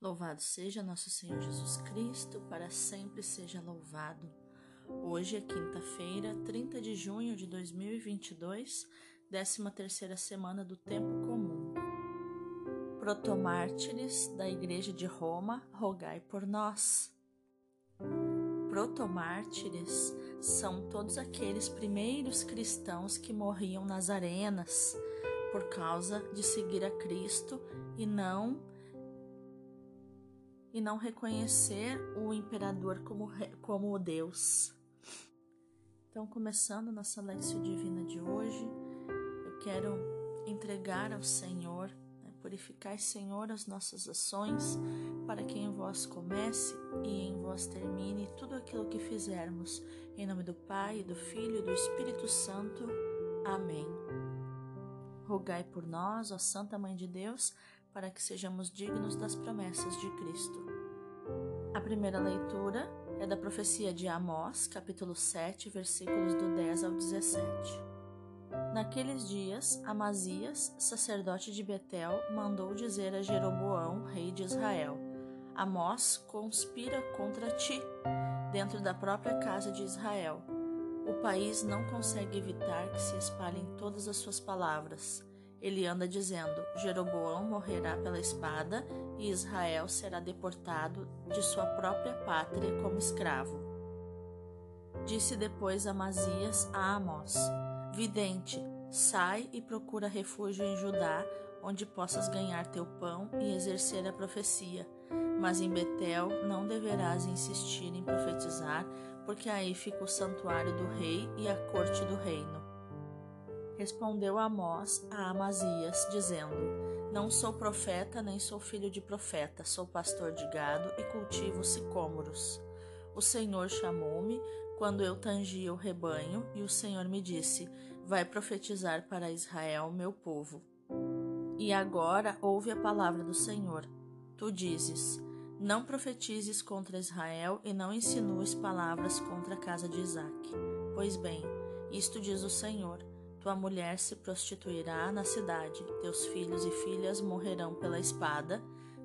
Louvado seja nosso Senhor Jesus Cristo, para sempre seja louvado. Hoje é quinta-feira, 30 de junho de 2022, 13 terceira semana do Tempo Comum. Protomártires da Igreja de Roma, rogai por nós. Protomártires são todos aqueles primeiros cristãos que morriam nas arenas por causa de seguir a Cristo e não e não reconhecer o imperador como, como Deus. Então, começando nossa leção divina de hoje, eu quero entregar ao Senhor, né, purificar, Senhor, as nossas ações, para que em vós comece e em vós termine tudo aquilo que fizermos. Em nome do Pai, do Filho e do Espírito Santo. Amém. Rogai por nós, ó Santa Mãe de Deus, para que sejamos dignos das promessas de Cristo. A primeira leitura é da profecia de Amós, capítulo 7, versículos do 10 ao 17. Naqueles dias, Amazias, sacerdote de Betel, mandou dizer a Jeroboão, rei de Israel: Amós conspira contra ti, dentro da própria casa de Israel. O país não consegue evitar que se espalhem todas as suas palavras. Ele anda dizendo: Jeroboão morrerá pela espada e Israel será deportado de sua própria pátria como escravo. Disse depois Amazias a Amós: Vidente, sai e procura refúgio em Judá, onde possas ganhar teu pão e exercer a profecia. Mas em Betel não deverás insistir em profetizar, porque aí fica o santuário do rei e a corte do reino. Respondeu Amós a Amazias, dizendo: Não sou profeta, nem sou filho de profeta, sou pastor de gado e cultivo sicômoros. O Senhor chamou-me quando eu tangia o rebanho, e o Senhor me disse: Vai profetizar para Israel, meu povo. E agora ouve a palavra do Senhor. Tu dizes: Não profetizes contra Israel e não insinues palavras contra a casa de Isaque. Pois bem, isto diz o Senhor tua mulher se prostituirá na cidade, teus filhos e filhas morrerão pela espada,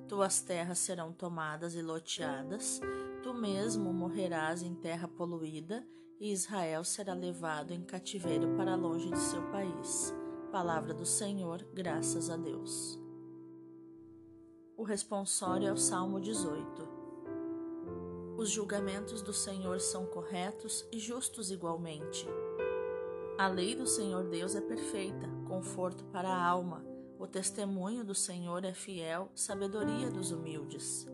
tuas terras serão tomadas e loteadas, tu mesmo morrerás em terra poluída, e Israel será levado em cativeiro para longe de seu país. Palavra do Senhor, graças a Deus. O responsório é o Salmo 18. Os julgamentos do Senhor são corretos e justos igualmente. A lei do Senhor Deus é perfeita, conforto para a alma. O testemunho do Senhor é fiel, sabedoria dos humildes.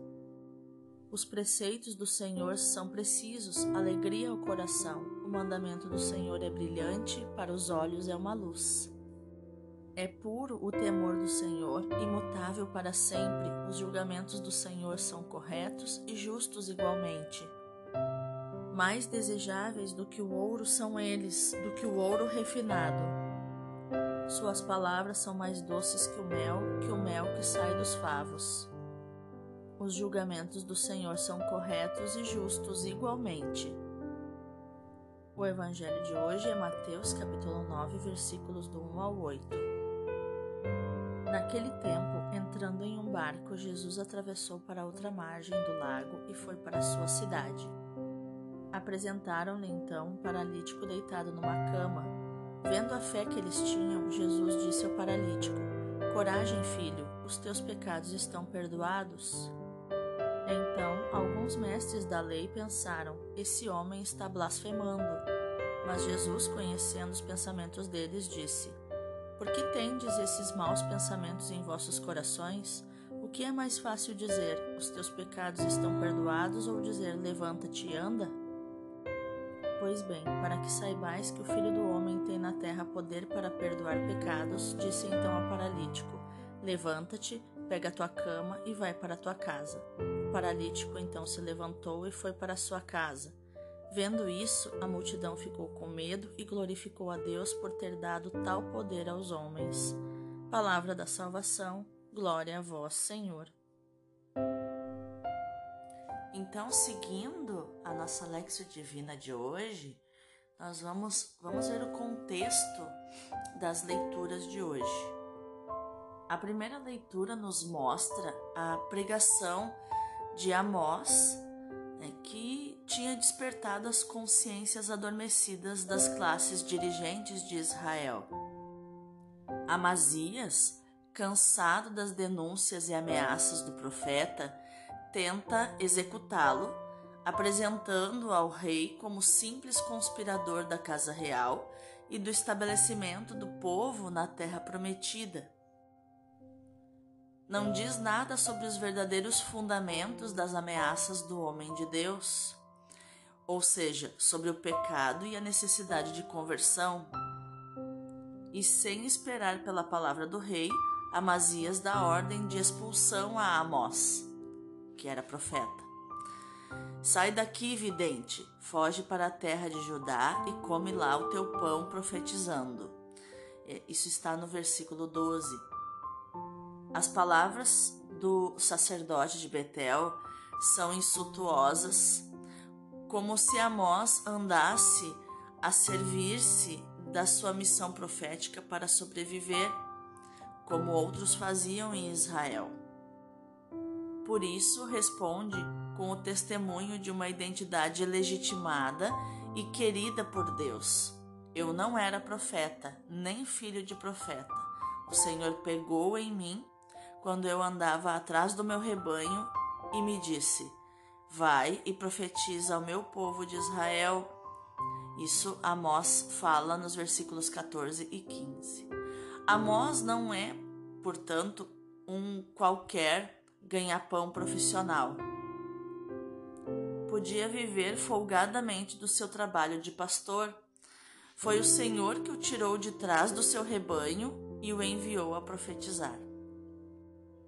Os preceitos do Senhor são precisos, alegria ao coração. O mandamento do Senhor é brilhante, para os olhos é uma luz. É puro o temor do Senhor, imutável para sempre. Os julgamentos do Senhor são corretos e justos igualmente. Mais desejáveis do que o ouro são eles, do que o ouro refinado. Suas palavras são mais doces que o mel, que o mel que sai dos favos. Os julgamentos do Senhor são corretos e justos igualmente. O evangelho de hoje é Mateus capítulo 9, versículos do 1 ao 8. Naquele tempo, entrando em um barco, Jesus atravessou para outra margem do lago e foi para sua cidade. Apresentaram-lhe então um paralítico deitado numa cama. Vendo a fé que eles tinham, Jesus disse ao paralítico: Coragem, filho, os teus pecados estão perdoados. Então, alguns mestres da lei pensaram: Esse homem está blasfemando. Mas Jesus, conhecendo os pensamentos deles, disse: Por que tendes esses maus pensamentos em vossos corações? O que é mais fácil dizer: Os teus pecados estão perdoados, ou dizer: Levanta-te e anda? Pois bem, para que saibais que o Filho do Homem tem na terra poder para perdoar pecados, disse então ao paralítico: Levanta-te, pega a tua cama e vai para a tua casa. O paralítico então se levantou e foi para a sua casa. Vendo isso, a multidão ficou com medo e glorificou a Deus por ter dado tal poder aos homens. Palavra da salvação, glória a vós, Senhor. Então, seguindo a nossa Lexio Divina de hoje, nós vamos, vamos ver o contexto das leituras de hoje. A primeira leitura nos mostra a pregação de Amós, né, que tinha despertado as consciências adormecidas das classes dirigentes de Israel. Amazias, cansado das denúncias e ameaças do profeta, tenta executá-lo, apresentando ao rei como simples conspirador da casa real e do estabelecimento do povo na terra prometida. Não diz nada sobre os verdadeiros fundamentos das ameaças do homem de Deus, ou seja, sobre o pecado e a necessidade de conversão. E sem esperar pela palavra do rei, Amazias dá ordem de expulsão a Amós que era profeta. Sai daqui, vidente, foge para a terra de Judá e come lá o teu pão profetizando. É, isso está no versículo 12. As palavras do sacerdote de Betel são insultuosas, como se Amós andasse a servir-se da sua missão profética para sobreviver, como outros faziam em Israel. Por isso, responde com o testemunho de uma identidade legitimada e querida por Deus. Eu não era profeta, nem filho de profeta. O Senhor pegou em mim quando eu andava atrás do meu rebanho e me disse: Vai e profetiza ao meu povo de Israel. Isso Amós fala nos versículos 14 e 15. Amós não é, portanto, um qualquer ganha-pão profissional. Podia viver folgadamente do seu trabalho de pastor. Foi o Senhor que o tirou de trás do seu rebanho e o enviou a profetizar.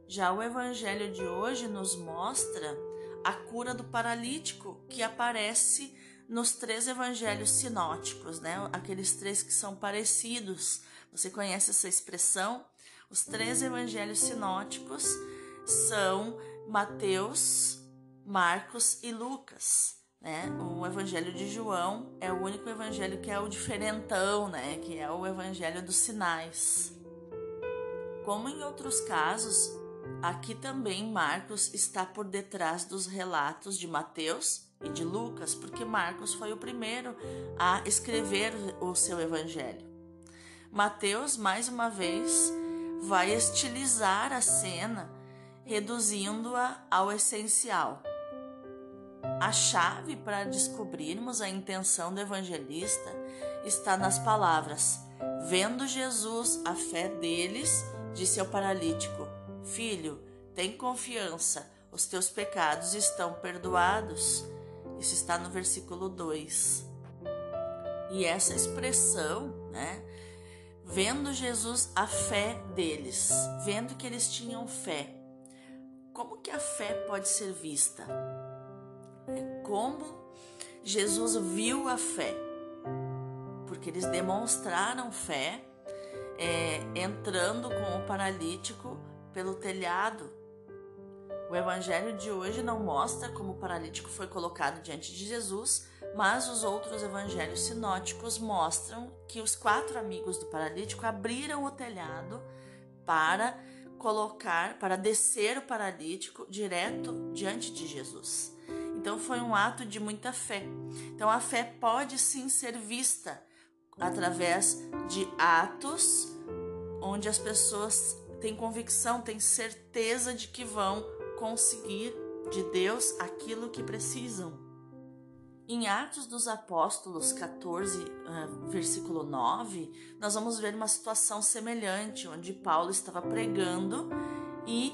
Já o evangelho de hoje nos mostra a cura do paralítico que aparece nos três evangelhos sinóticos, né? Aqueles três que são parecidos. Você conhece essa expressão? Os três evangelhos sinóticos são Mateus, Marcos e Lucas. Né? O Evangelho de João é o único evangelho que é o diferentão, né? que é o Evangelho dos sinais. Como em outros casos, aqui também Marcos está por detrás dos relatos de Mateus e de Lucas, porque Marcos foi o primeiro a escrever o seu evangelho. Mateus, mais uma vez, vai estilizar a cena reduzindo-a ao essencial. A chave para descobrirmos a intenção do evangelista está nas palavras: Vendo Jesus a fé deles, disse ao paralítico: Filho, tem confiança, os teus pecados estão perdoados. Isso está no versículo 2. E essa expressão, né? Vendo Jesus a fé deles, vendo que eles tinham fé, como que a fé pode ser vista? É como Jesus viu a fé, porque eles demonstraram fé é, entrando com o paralítico pelo telhado. O evangelho de hoje não mostra como o paralítico foi colocado diante de Jesus, mas os outros evangelhos sinóticos mostram que os quatro amigos do paralítico abriram o telhado para colocar, para descer o paralítico direto diante de Jesus. Então foi um ato de muita fé. Então a fé pode sim ser vista através de atos onde as pessoas têm convicção, têm certeza de que vão conseguir de Deus aquilo que precisam. Em Atos dos Apóstolos 14, ah, versículo 9, nós vamos ver uma situação semelhante, onde Paulo estava pregando e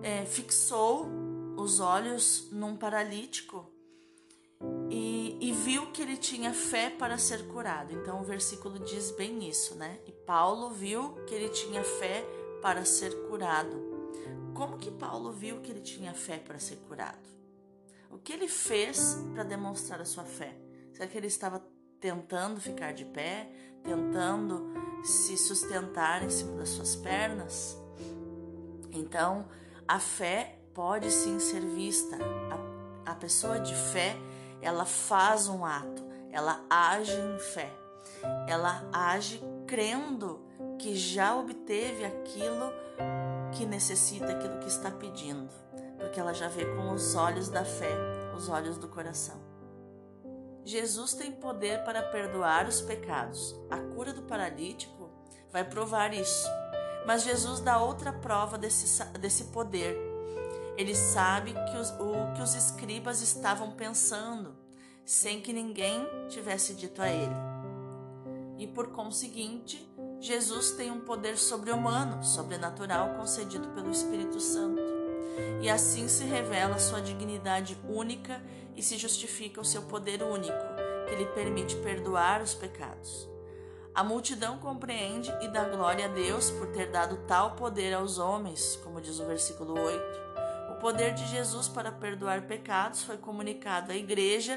é, fixou os olhos num paralítico e, e, viu que ele tinha fé para ser curado. Então o versículo diz bem isso, né? E Paulo viu que ele tinha fé para ser curado. Como que Paulo viu que ele tinha fé para ser curado? O que ele fez para demonstrar a sua fé? Será que ele estava tentando ficar de pé, tentando se sustentar em cima das suas pernas? Então, a fé pode sim ser vista. A, a pessoa de fé, ela faz um ato, ela age em fé, ela age crendo que já obteve aquilo que necessita, aquilo que está pedindo, porque ela já vê com os olhos da fé, os olhos do coração. Jesus tem poder para perdoar os pecados. A cura do paralítico vai provar isso. Mas Jesus dá outra prova desse, desse poder. Ele sabe que os, o que os escribas estavam pensando, sem que ninguém tivesse dito a ele. E por conseguinte, Jesus tem um poder sobre-humano, sobrenatural, concedido pelo Espírito Santo. E assim se revela sua dignidade única e se justifica o seu poder único, que lhe permite perdoar os pecados. A multidão compreende e dá glória a Deus por ter dado tal poder aos homens, como diz o versículo 8. O poder de Jesus para perdoar pecados foi comunicado à igreja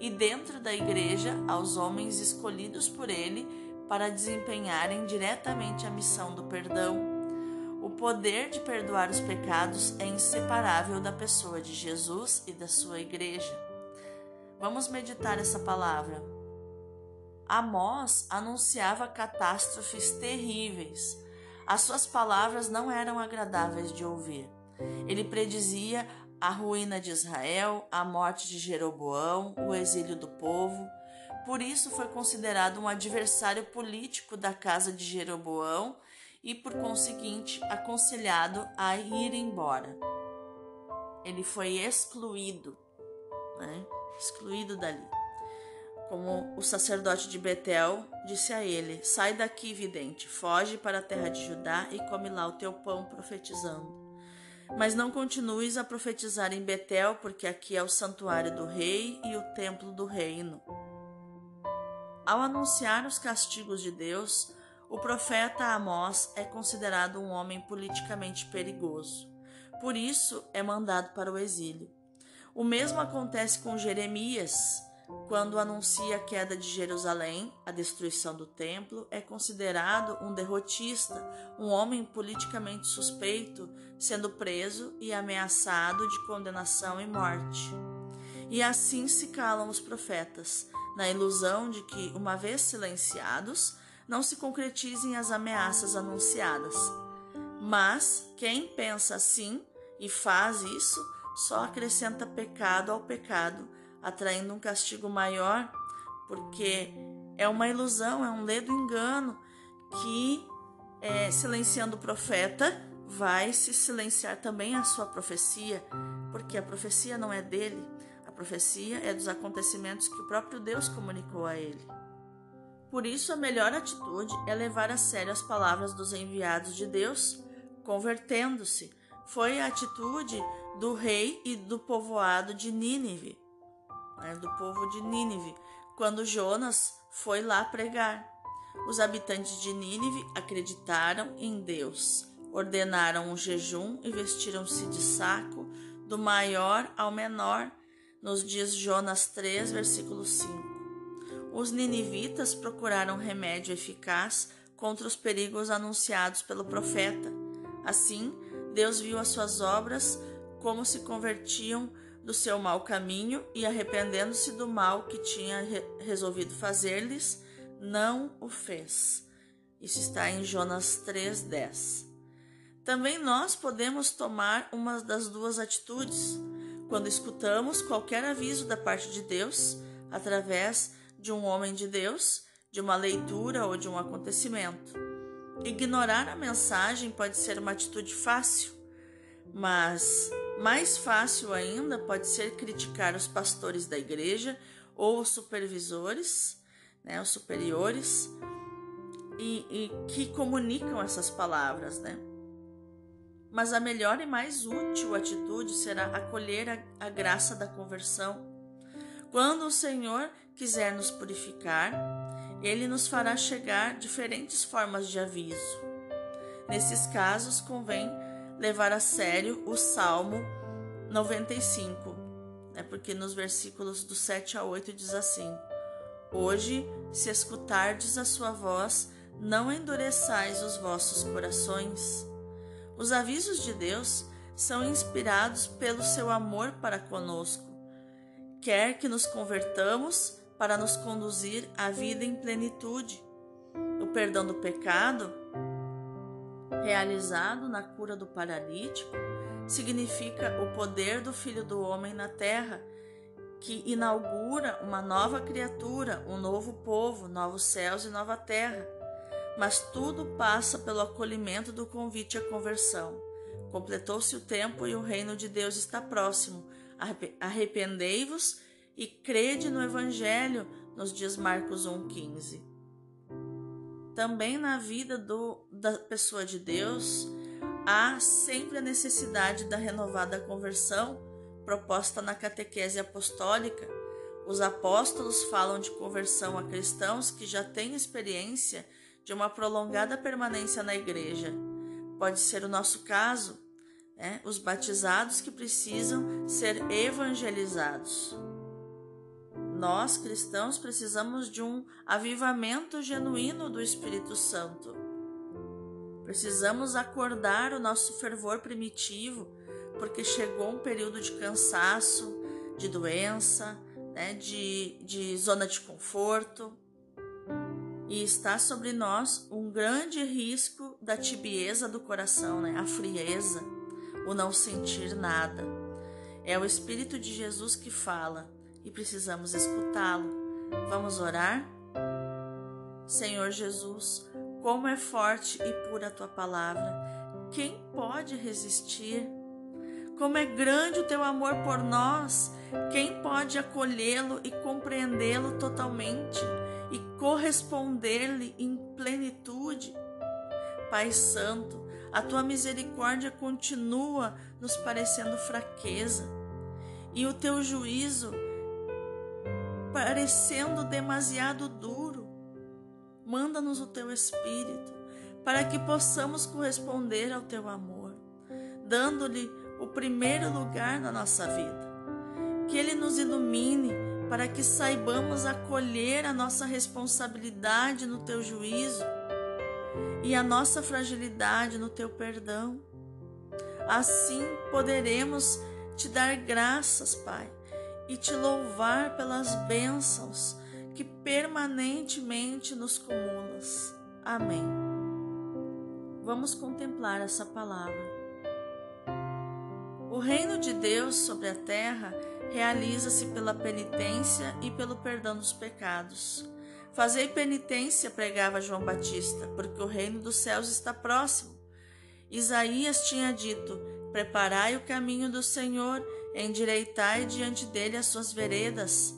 e dentro da igreja aos homens escolhidos por ele para desempenharem diretamente a missão do perdão. Poder de perdoar os pecados é inseparável da pessoa de Jesus e da sua igreja. Vamos meditar essa palavra. Amós anunciava catástrofes terríveis. As suas palavras não eram agradáveis de ouvir. Ele predizia a ruína de Israel, a morte de Jeroboão, o exílio do povo. Por isso foi considerado um adversário político da casa de Jeroboão e, por conseguinte, aconselhado a ir embora. Ele foi excluído, né? excluído dali. Como o sacerdote de Betel disse a ele: Sai daqui, vidente, foge para a terra de Judá e come lá o teu pão, profetizando. Mas não continues a profetizar em Betel, porque aqui é o santuário do rei e o templo do reino. Ao anunciar os castigos de Deus, o profeta Amós é considerado um homem politicamente perigoso. Por isso é mandado para o exílio. O mesmo acontece com Jeremias, quando anuncia a queda de Jerusalém, a destruição do templo, é considerado um derrotista, um homem politicamente suspeito, sendo preso e ameaçado de condenação e morte. E assim se calam os profetas, na ilusão de que, uma vez silenciados, não se concretizem as ameaças anunciadas. Mas quem pensa assim e faz isso só acrescenta pecado ao pecado, atraindo um castigo maior, porque é uma ilusão, é um ledo engano que, é, silenciando o profeta, vai se silenciar também a sua profecia, porque a profecia não é dele, a profecia é dos acontecimentos que o próprio Deus comunicou a ele. Por isso, a melhor atitude é levar a sério as palavras dos enviados de Deus, convertendo-se. Foi a atitude do rei e do povoado de Nínive, né, do povo de Nínive, quando Jonas foi lá pregar. Os habitantes de Nínive acreditaram em Deus, ordenaram um jejum e vestiram-se de saco, do maior ao menor, nos dias Jonas 3, versículo 5. Os ninivitas procuraram remédio eficaz contra os perigos anunciados pelo profeta. Assim, Deus viu as suas obras como se convertiam do seu mau caminho e, arrependendo-se do mal que tinha re resolvido fazer-lhes, não o fez. Isso está em Jonas 3,10. Também nós podemos tomar uma das duas atitudes quando escutamos qualquer aviso da parte de Deus, através de um homem de Deus, de uma leitura ou de um acontecimento. Ignorar a mensagem pode ser uma atitude fácil, mas mais fácil ainda pode ser criticar os pastores da igreja ou os supervisores, né, os superiores, e, e que comunicam essas palavras, né? mas a melhor e mais útil atitude será acolher a, a graça da conversão. Quando o Senhor quiser nos purificar, ele nos fará chegar diferentes formas de aviso. Nesses casos, convém levar a sério o Salmo 95, né? porque nos versículos do 7 a 8 diz assim: Hoje, se escutardes a sua voz, não endureçais os vossos corações os avisos de Deus são inspirados pelo seu amor para conosco. Quer que nos convertamos para nos conduzir à vida em plenitude. O perdão do pecado realizado na cura do paralítico, significa o poder do Filho do Homem na terra, que inaugura uma nova criatura, um novo povo, novos céus e nova terra. Mas tudo passa pelo acolhimento do convite à conversão. Completou-se o tempo e o reino de Deus está próximo. Arrependei-vos e crede no Evangelho, nos diz Marcos 1,15. Também na vida do, da pessoa de Deus, há sempre a necessidade da renovada conversão proposta na catequese apostólica. Os apóstolos falam de conversão a cristãos que já têm experiência de uma prolongada permanência na igreja. Pode ser o nosso caso, né? os batizados que precisam ser evangelizados. Nós, cristãos, precisamos de um avivamento genuíno do Espírito Santo. Precisamos acordar o nosso fervor primitivo, porque chegou um período de cansaço, de doença, né, de, de zona de conforto. E está sobre nós um grande risco da tibieza do coração, né, a frieza, o não sentir nada. É o Espírito de Jesus que fala e precisamos escutá-lo. Vamos orar? Senhor Jesus, como é forte e pura a tua palavra. Quem pode resistir? Como é grande o teu amor por nós. Quem pode acolhê-lo e compreendê-lo totalmente e corresponder-lhe em plenitude? Pai Santo, a tua misericórdia continua nos parecendo fraqueza e o teu juízo parecendo demasiado duro. Manda-nos o teu Espírito para que possamos corresponder ao teu amor, dando-lhe o primeiro lugar na nossa vida. Que ele nos ilumine para que saibamos acolher a nossa responsabilidade no teu juízo e a nossa fragilidade no teu perdão. Assim poderemos te dar graças, Pai, e te louvar pelas bênçãos que permanentemente nos cumulas. Amém. Vamos contemplar essa palavra. O reino de Deus sobre a terra realiza-se pela penitência e pelo perdão dos pecados. Fazei penitência, pregava João Batista, porque o reino dos céus está próximo. Isaías tinha dito: Preparai o caminho do Senhor endireitai diante dele as suas veredas,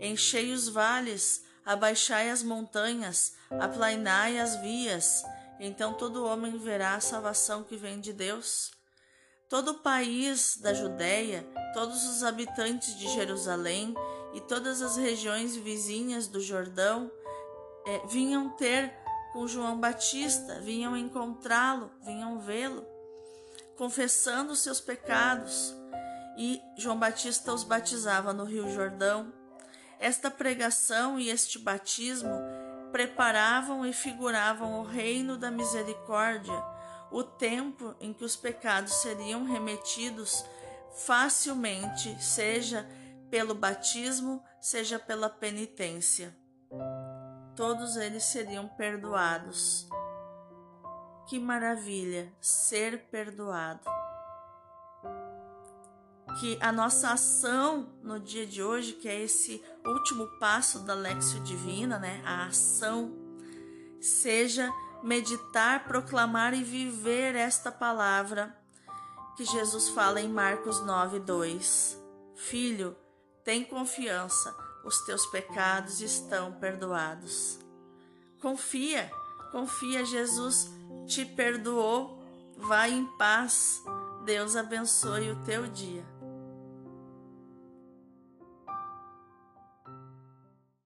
enchei os vales, abaixai as montanhas, aplainai as vias, então todo homem verá a salvação que vem de Deus. Todo o país da Judéia, todos os habitantes de Jerusalém e todas as regiões vizinhas do Jordão é, vinham ter com João Batista, vinham encontrá-lo, vinham vê-lo, confessando seus pecados e João Batista os batizava no Rio Jordão. Esta pregação e este batismo preparavam e figuravam o reino da misericórdia, o tempo em que os pecados seriam remetidos facilmente, seja pelo batismo, seja pela penitência. Todos eles seriam perdoados. Que maravilha ser perdoado! Que a nossa ação no dia de hoje, que é esse último passo da Lexio Divina, né, a ação, seja meditar, proclamar e viver esta palavra que Jesus fala em Marcos 9, 2. Filho, tem confiança, os teus pecados estão perdoados. Confia, confia, Jesus te perdoou, vai em paz. Deus abençoe o teu dia.